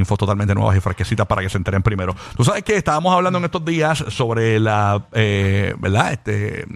infos totalmente nuevas y fresquecitas para que se enteren primero. Tú sabes que estábamos hablando en estos días sobre la, eh, ¿verdad? Este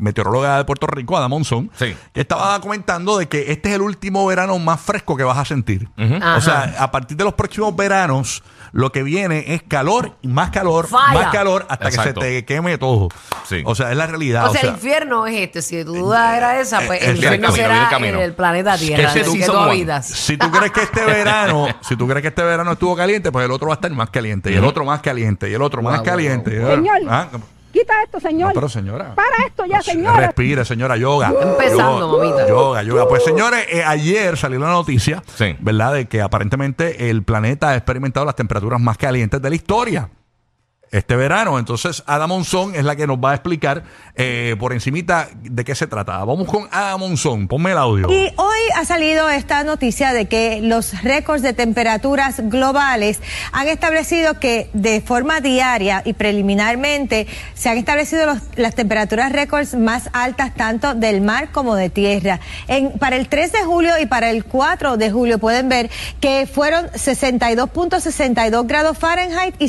meteoróloga de Puerto Rico, Ada Monzón, Sí. que estaba comentando de que este es el último verano más fresco que vas a sentir. O sea, a partir de los próximos veranos, lo que viene es calor, y más calor, más calor, hasta Exacto. que se te queme todo. Sí. O sea, es la realidad. O sea, el infierno es este. Si tu duda era esa, pues eh, el eh, infierno camino, será el camino. en el planeta Tierra. ese Así que tú habitas. Si tú crees que este verano, si tú crees que este verano estuvo caliente, pues el otro va a estar más caliente, y el otro más caliente, y el otro más Wow, caliente. Señor. Quita esto, señor. no, pero señora. Para esto ya, señora. Respire, señora, yoga. Empezando, yoga, mamita. Yoga, yoga. Pues señores, eh, ayer salió la noticia, Sí. ¿verdad? De que aparentemente el planeta ha experimentado las temperaturas más calientes de la historia. Este verano, entonces Ada Monzón es la que nos va a explicar eh, por encimita de qué se trata. Vamos con Ada Monzón, ponme el audio. Y hoy ha salido esta noticia de que los récords de temperaturas globales han establecido que de forma diaria y preliminarmente se han establecido las temperaturas récords más altas tanto del mar como de tierra. En, para el 3 de julio y para el 4 de julio pueden ver que fueron 62.62 grados Fahrenheit y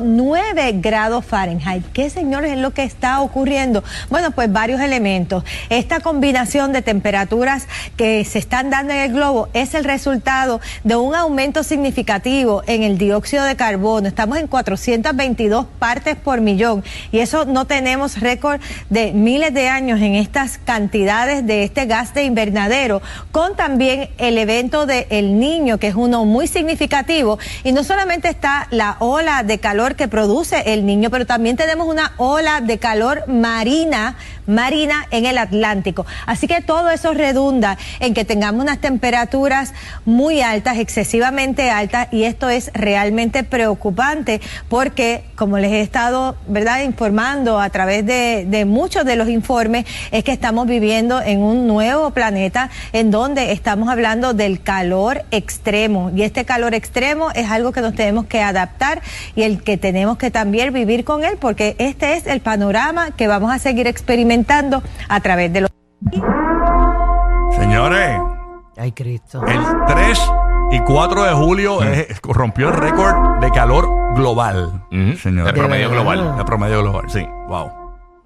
62.9 grados Fahrenheit. ¿Qué señores es lo que está ocurriendo? Bueno, pues varios elementos. Esta combinación de temperaturas que se están dando en el globo es el resultado de un aumento significativo en el dióxido de carbono. Estamos en 422 partes por millón y eso no tenemos récord de miles de años en estas cantidades de este gas de invernadero, con también el evento de El Niño, que es uno muy significativo. Y no solamente está la ola de calor que produce el niño, pero también tenemos una ola de calor marina, marina en el Atlántico. Así que todo eso redunda en que tengamos unas temperaturas muy altas, excesivamente altas, y esto es realmente preocupante porque, como les he estado, ¿verdad?, informando a través de, de muchos de los informes, es que estamos viviendo en un nuevo planeta en donde estamos hablando del calor extremo. Y este calor extremo es algo que nos tenemos que adaptar y el que tenemos que también vivir con él, porque este es el panorama que vamos a seguir experimentando a través de los... Señores, Ay, Cristo. el 3 y 4 de julio es- rompió el récord de calor global. Señores. El promedio global. El promedio global. Sí. Wow.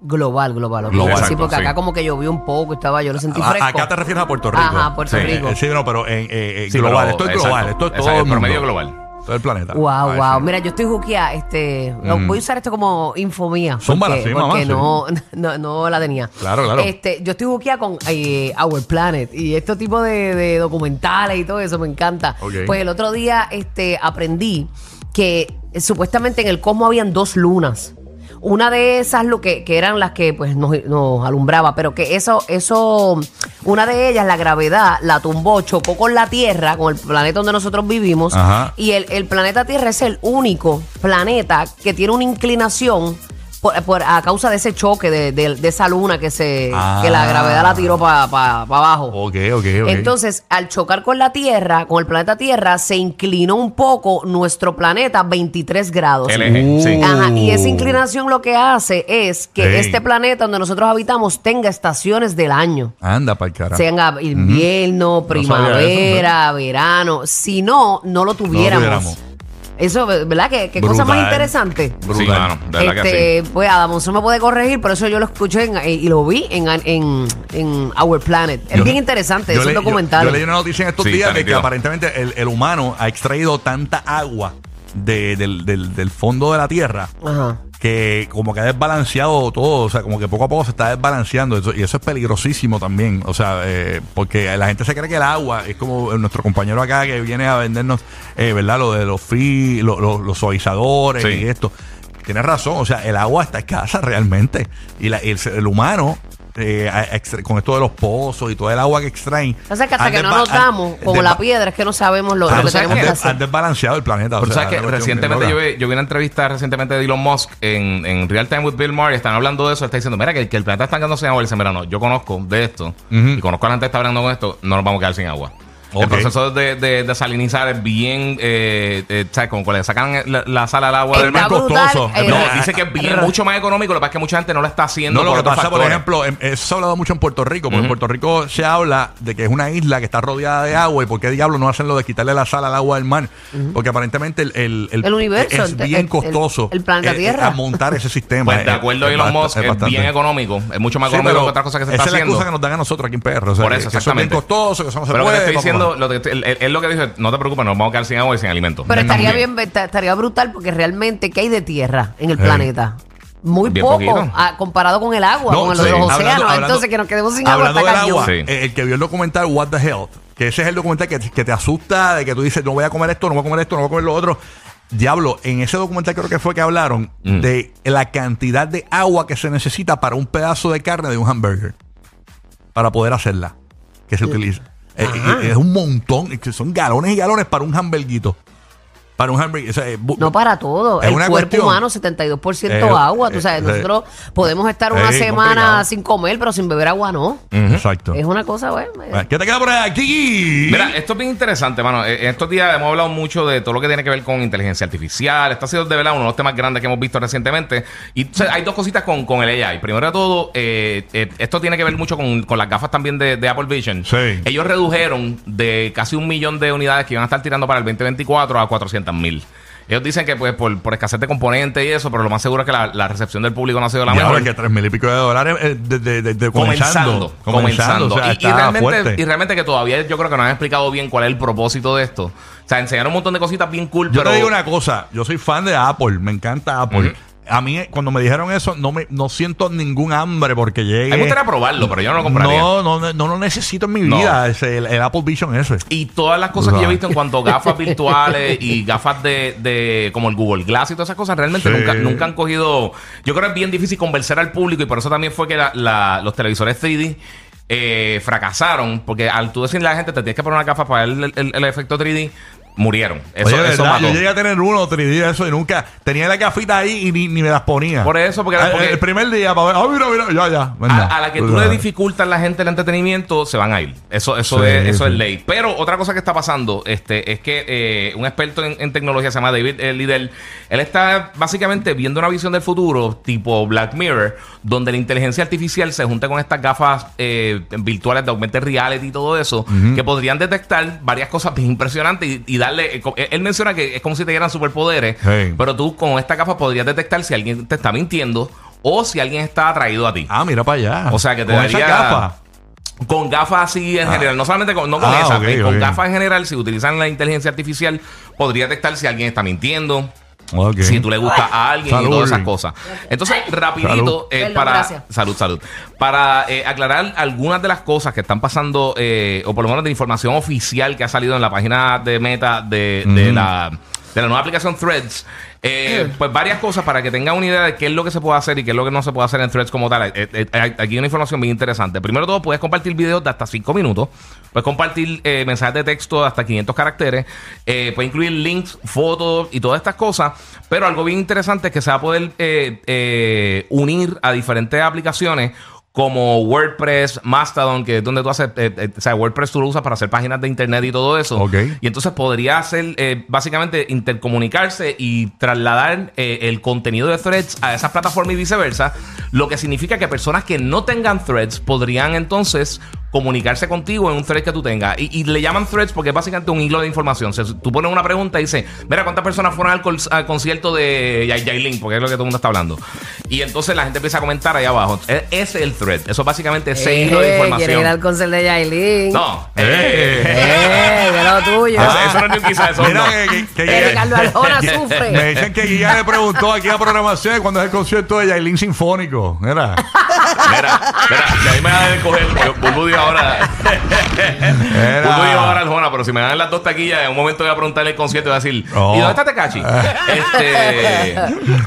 Global, global. Global. Sí, porque acá sí. como que llovió un poco, estaba yo lo sentí A- fresco. acá te refieres a Puerto Rico. Ajá, Puerto Sí. Rico. Eh, sí, no, pero en eh, eh, global. pero- esto es exacto. global. Esto es todo Exacto, el mundo. promedio global. Todo el planeta. Wow, wow. Mira, yo estoy juqueada, este, voy a usar esto como info mía. Zúmbala, porque, sí, mamá, porque sí. no, no, no la tenía. Claro, claro. Este, yo estoy juqueada con eh, Our Planet y este tipo de, de documentales y todo eso me encanta. Pues el otro día este, aprendí que eh, supuestamente en el cosmos habían dos lunas. Una de esas lo que, que eran las que pues nos, nos alumbraba, pero que eso, eso, una de ellas, la gravedad, la tumbó, chocó con la Tierra, con el planeta donde nosotros vivimos, Ajá. y el, el planeta Tierra es el único planeta que tiene una inclinación por, por- a causa de ese choque de, de- de esa luna que se Ah. que la gravedad la tiró para abajo. Ok, ok, ok. Entonces, al chocar con la Tierra, con el planeta Tierra, se inclinó un poco nuestro planeta 23 grados. El eje, Uh. sí. Ajá, y esa inclinación lo que hace es que este planeta donde nosotros habitamos tenga estaciones del año. Anda para el carajo. Sean a- invierno, primavera, verano. Si no, no lo tuviéramos. tuviéramos. Eso, ¿verdad? ¿Qué, qué cosa más Brutal. interesante? Sí, Brutal. mano, de verdad que Este, sí. pues Adamonso me puede corregir, pero eso yo lo escuché en- y lo vi en, en, en Our Planet. Es Yo- bien interesante, es un le- documental. Yo, leí una noticia en estos Sí, días está de que nítido. aparentemente el, el humano ha extraído tanta agua de- del, del- del fondo de la tierra Ajá. Que como que ha desbalanceado todo, o sea, como que poco a poco se está desbalanceando eso- y eso es peligrosísimo también, o sea, eh, porque la gente se cree que el agua es como nuestro compañero acá que viene a vendernos, eh, ¿verdad? Lo de los free, lo- lo- los suavizadores Sí. y esto. Tienes razón, o sea, el agua está escasa realmente y, la- y el, el humano... eh, a- extra- con esto de los pozos y todo el agua que extraen. O sea que hasta han que no desba- han- como la desba- piedra, es que no sabemos lo, lo que tenemos han que hacer. han desbalanceado el planeta. o Pero sea, sabes que una cuestión recientemente yo loca. vi, yo vi una entrevista recientemente de Elon Musk en, en Real Time with Bill Maher y están hablando de eso. Está diciendo, mira, que, que el planeta está quedando sin agua. Y dice, mira, no, yo conozco de esto y conozco a la gente que está hablando con esto, no nos vamos a quedar sin agua. El proceso de, de, de salinizar es bien, eh, eh, ¿sabes? Como cuando le sacan la, la sal al agua del mar. costoso. eh, No, Eh, dice que es bien, mucho más económico. Lo que pasa es que mucha gente no lo está haciendo. No, lo por que pasa, por ejemplo, em- eso se ha hablado mucho en Puerto Rico, porque en Puerto Rico se habla de que es una isla que está rodeada de agua y por qué diablos no hacen lo de quitarle la sal al agua del mar, porque aparentemente el, el, El universo, es el- bien el- costoso el- el planeta eh, eh, Tierra. a montar ese sistema. Pues de acuerdo a es Elon Musk, es, bastante. bien económico. Es mucho más económico que otras cosas que se esa está es la haciendo. excusa que nos dan a nosotros aquí en PR. O sea, Por eso, que eso es bien exactamente. costoso, que eso no se Pero lo que puede. Diciendo, lo que él, él lo que dice, no te preocupes, nos vamos a quedar sin agua y sin alimentos. Pero estaría bien, esta- estaría brutal porque realmente, ¿qué hay de tierra en el planeta? Muy Bien poco comparado con el agua, No, con sí. los, océanos. hablando- Entonces, que nos quedemos sin agua Hablando está del agua, Sí. eh, el que vio el documental What the Health, que ese es el documental que, que te asusta, de que tú dices, no voy a comer esto, no voy a comer esto, no voy a comer lo otro. Diablo, en ese documental creo que fue que hablaron Mm. de la cantidad de agua que se necesita para un pedazo de carne de un hamburger. Para poder hacerla. Que se utiliza. Eh, eh, es un montón. Son galones y galones para un hamburguito. Para un hamburger. o sea, eh, No para todo. Es el una cuerpo cuestión- humano, 72% Eh, agua. Tú eh, sabes, eh, nosotros podemos estar una eh, semana complicado. sin comer, pero sin beber agua no. Exacto. Es una cosa, bueno. eh, Bueno, ¿Qué te queda por ahí, Kiki? Mira, esto es bien interesante, mano. Eh, En estos días hemos hablado mucho de todo lo que tiene que ver con inteligencia artificial. Esto ha sido de verdad uno de los temas grandes que hemos visto recientemente. Y o sea, hay dos cositas con, con el AI. Primero de todo, eh, eh, esto tiene que ver mucho con, con las gafas también de, de Apple Vision. Sí. Ellos redujeron de casi un millón de unidades que iban a estar tirando para el 2024 a 400 mil. Ellos dicen que pues por, por escasez de componentes y eso, pero lo más seguro es que la, la recepción del público no ha sido la Ya, mejor. que tres mil y pico de dólares eh, de, de, de- de comenzando, comenzando. comenzando. o sea, y, realmente, y realmente que todavía yo creo que no han explicado bien cuál es el propósito de esto. O sea, enseñaron un montón de cositas bien cool, Yo pero te digo una cosa, yo soy fan de Apple, me encanta Apple. A mí, cuando me dijeron eso, no me no siento ningún hambre porque llegue. a mí me gustaría probarlo, pero yo no lo compraría. No, no, no, no lo necesito en mi No. vida, ese, el, el Apple Vision ese. Y todas las cosas que yo he visto en cuanto a gafas virtuales y gafas de, de como el Google Glass y todas esas cosas, realmente Sí. nunca, nunca han cogido. Yo creo que es bien difícil convencer al público y por eso también fue que la- la- los televisores 3D eh, fracasaron. Porque al tú decirle a la gente te tienes que poner una gafa para ver el, el- el efecto 3D, murieron. Eso, Oye, eso ¿verdad? mató. yo llegué a tener uno 3D eso y nunca tenía la gafita ahí y ni, ni me las ponía. Por eso, porque- el, porque- el primer día para ver, ah, mira, mira, ya, ya. ¿verdad? A, a la que Tú le dificultas a la gente el entretenimiento, se van a ir. Eso, eso, Sí, es, eso sí. es ley. Pero otra cosa que está pasando este, es que eh, un experto en, en tecnología se llama David eh, Liddell. Él está básicamente viendo una visión del futuro tipo Black Mirror, donde la inteligencia artificial se junta con estas gafas eh, virtuales de augmented reality y todo eso, que podrían detectar varias cosas bien impresionantes y, y darle. Eh, co- Él menciona que es como si te dieran superpoderes, pero tú con esta gafa podrías detectar si alguien te está mintiendo o si alguien está atraído a ti. Ah, mira para allá. O sea, que te Con daría- esa gafa. Con gafas así en general, no solamente con, no con Ah, eh, con gafas en general, si utilizan la inteligencia artificial, podría detectar si alguien está mintiendo, Si tú le gustas a alguien Salud, y todas esas cosas. Entonces, rapidito, Salud. eh, Perdón, para gracias. salud, salud, para eh, aclarar algunas de las cosas que están pasando, eh, o por lo menos de información oficial que ha salido en la página de Meta de, de la de la nueva aplicación Threads. eh, pues varias cosas para que tengan una idea de qué es lo que se puede hacer y qué es lo que no se puede hacer en Threads como tal. Eh, eh, eh, aquí hay una información bien interesante. Primero todo, puedes compartir videos de hasta 5 minutos. Puedes compartir eh, mensajes de texto de hasta 500 caracteres. Eh, puedes incluir links, fotos y todas estas cosas. Pero algo bien interesante es que se va a poder eh, eh, unir a diferentes aplicaciones como WordPress, Mastodon, que es donde tú haces, eh, eh, o sea, WordPress tú lo usas para hacer páginas de internet y todo eso. Ok. Y entonces podría hacer, eh, básicamente, intercomunicarse y trasladar eh, el contenido de threads a esas plataformas y viceversa. Lo que significa que personas que no tengan threads podrían entonces comunicarse contigo en un thread que tú tengas. Y, y le llaman threads porque es básicamente un hilo de información. O sea, tú pones una pregunta y dices, mira, ¿cuántas personas fueron al, concierto de Yai- Yailin? Porque es lo que todo el mundo está hablando. Y entonces la gente empieza a comentar ahí abajo. E- Ese es el thread. Eso básicamente es ese hilo de Eh, información. ¿Quiere ir al concert de Yailin? No. Eh. Eh, de lo tuyo. Eso, eso no es ni quizás eso. Mira no. que, que- que- Eh, Ricardo Arjona Me dicen que Guilla le preguntó aquí a programación cuando es el concierto de Yailin Sinfónico. Mira. Mira, mira, que a mí me van a coger. porque Bulbu dijo ahora. Bulbu dijo ahora Arjona, pero si me dan las dos taquillas, en un momento voy a preguntarle el concierto y voy a decir, Oh. ¿y dónde está Tecachi? este,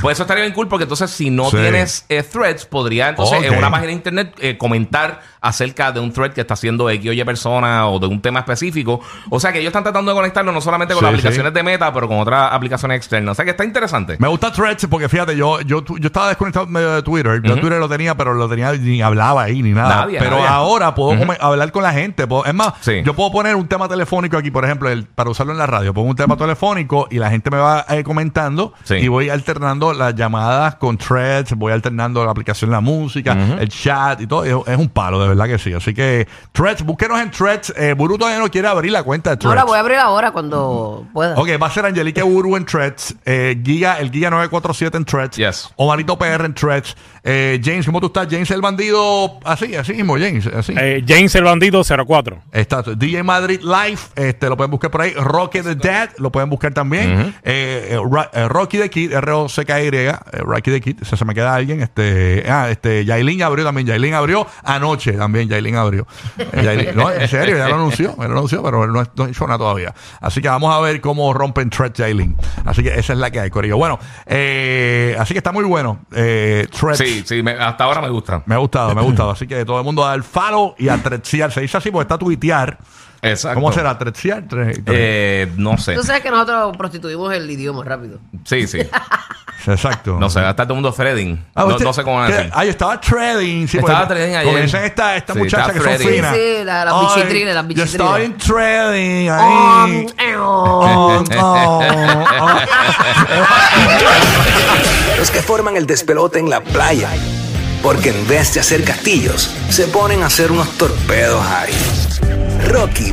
pues eso estaría bien cool porque entonces si no Sí. tienes eh, threads, podría entonces en una página de internet eh, comentar acerca de un thread que está haciendo X o Y persona o de un tema específico. O sea que ellos están tratando de conectarlo no solamente con Sí, las sí. aplicaciones de Meta, pero con otras aplicaciones externas. O sea que está interesante. Me gusta Threads porque fíjate, yo, yo, yo estaba desconectado medio de Twitter. Yo. Twitter lo tenía, pero lo tenía ni hablaba ahí ni nada. Nadie, pero nadie. ahora puedo hablar con la gente. puedo- es más, Sí. yo puedo poner un tema telefónico aquí, por ejemplo, el- para usarlo en la radio. Pongo un tema telefónico y la gente me va eh, comentando y voy alternando las llamadas con Threads, voy alternando la aplicación La Música, el chat y todo. Es, es un palo, de verdad que sí. Así que Threads, búsquenos en Threads. Eh, Buru todavía no quiere abrir la cuenta de No Threads. la voy a abrir ahora cuando pueda. Ok, va a ser Angelique Buru en Threads, eh, Giga, el Giga 947 en Threads, Yes. Omarito PR en Threads. Eh, James, ¿cómo tú estás? James el bandido, así, así mismo, James, así. Eh, James el bandido 04. Está DJ Madrid Live, este, lo pueden buscar por ahí. Rocky the Dead, lo pueden buscar también. Eh, eh, eh, Rocky the Kid, R-O-C-K-Y, eh, Rocky the Kid, se, se me queda alguien. Este, ah, este, Yailin abrió también. Yailin abrió anoche también. Yailin abrió. Eh, Yailin- no, en serio, ya lo anunció, ya lo anunció, pero no, no nada todavía. Así que vamos a ver cómo rompen Thread Yailin. Así que esa es la que hay, Corillo. Bueno, eh, así que está muy bueno. Eh, Threads. Sí, sí, me- hasta ahora me gusta. Me ha gustado, me ha gustado. Así que todo el mundo a dar follow y a trechear. Se dice así porque está tuitear. Exacto. ¿Cómo será? ¿Trechear? Tre- tre- Eh, no sé. Tú sabes que nosotros prostituimos el idioma rápido. Sí, sí. Exacto. No sé, estar todo el mundo threading. Ah, no, usted- no sé cómo van a ¿qué? decir. Ahí estaba trading. Sí, Estaba porque- trading ayer. dicen esta, esta Sí, muchacha está que son trading. finas. Sí, sí, la- las Ay, bichitrines, las Yo bichitrines. estaba en trading Um, ahí. oh, oh. Los que forman el despelote en la playa. Porque en vez de hacer castillos, se ponen a hacer unos torpedos ahí. Rocky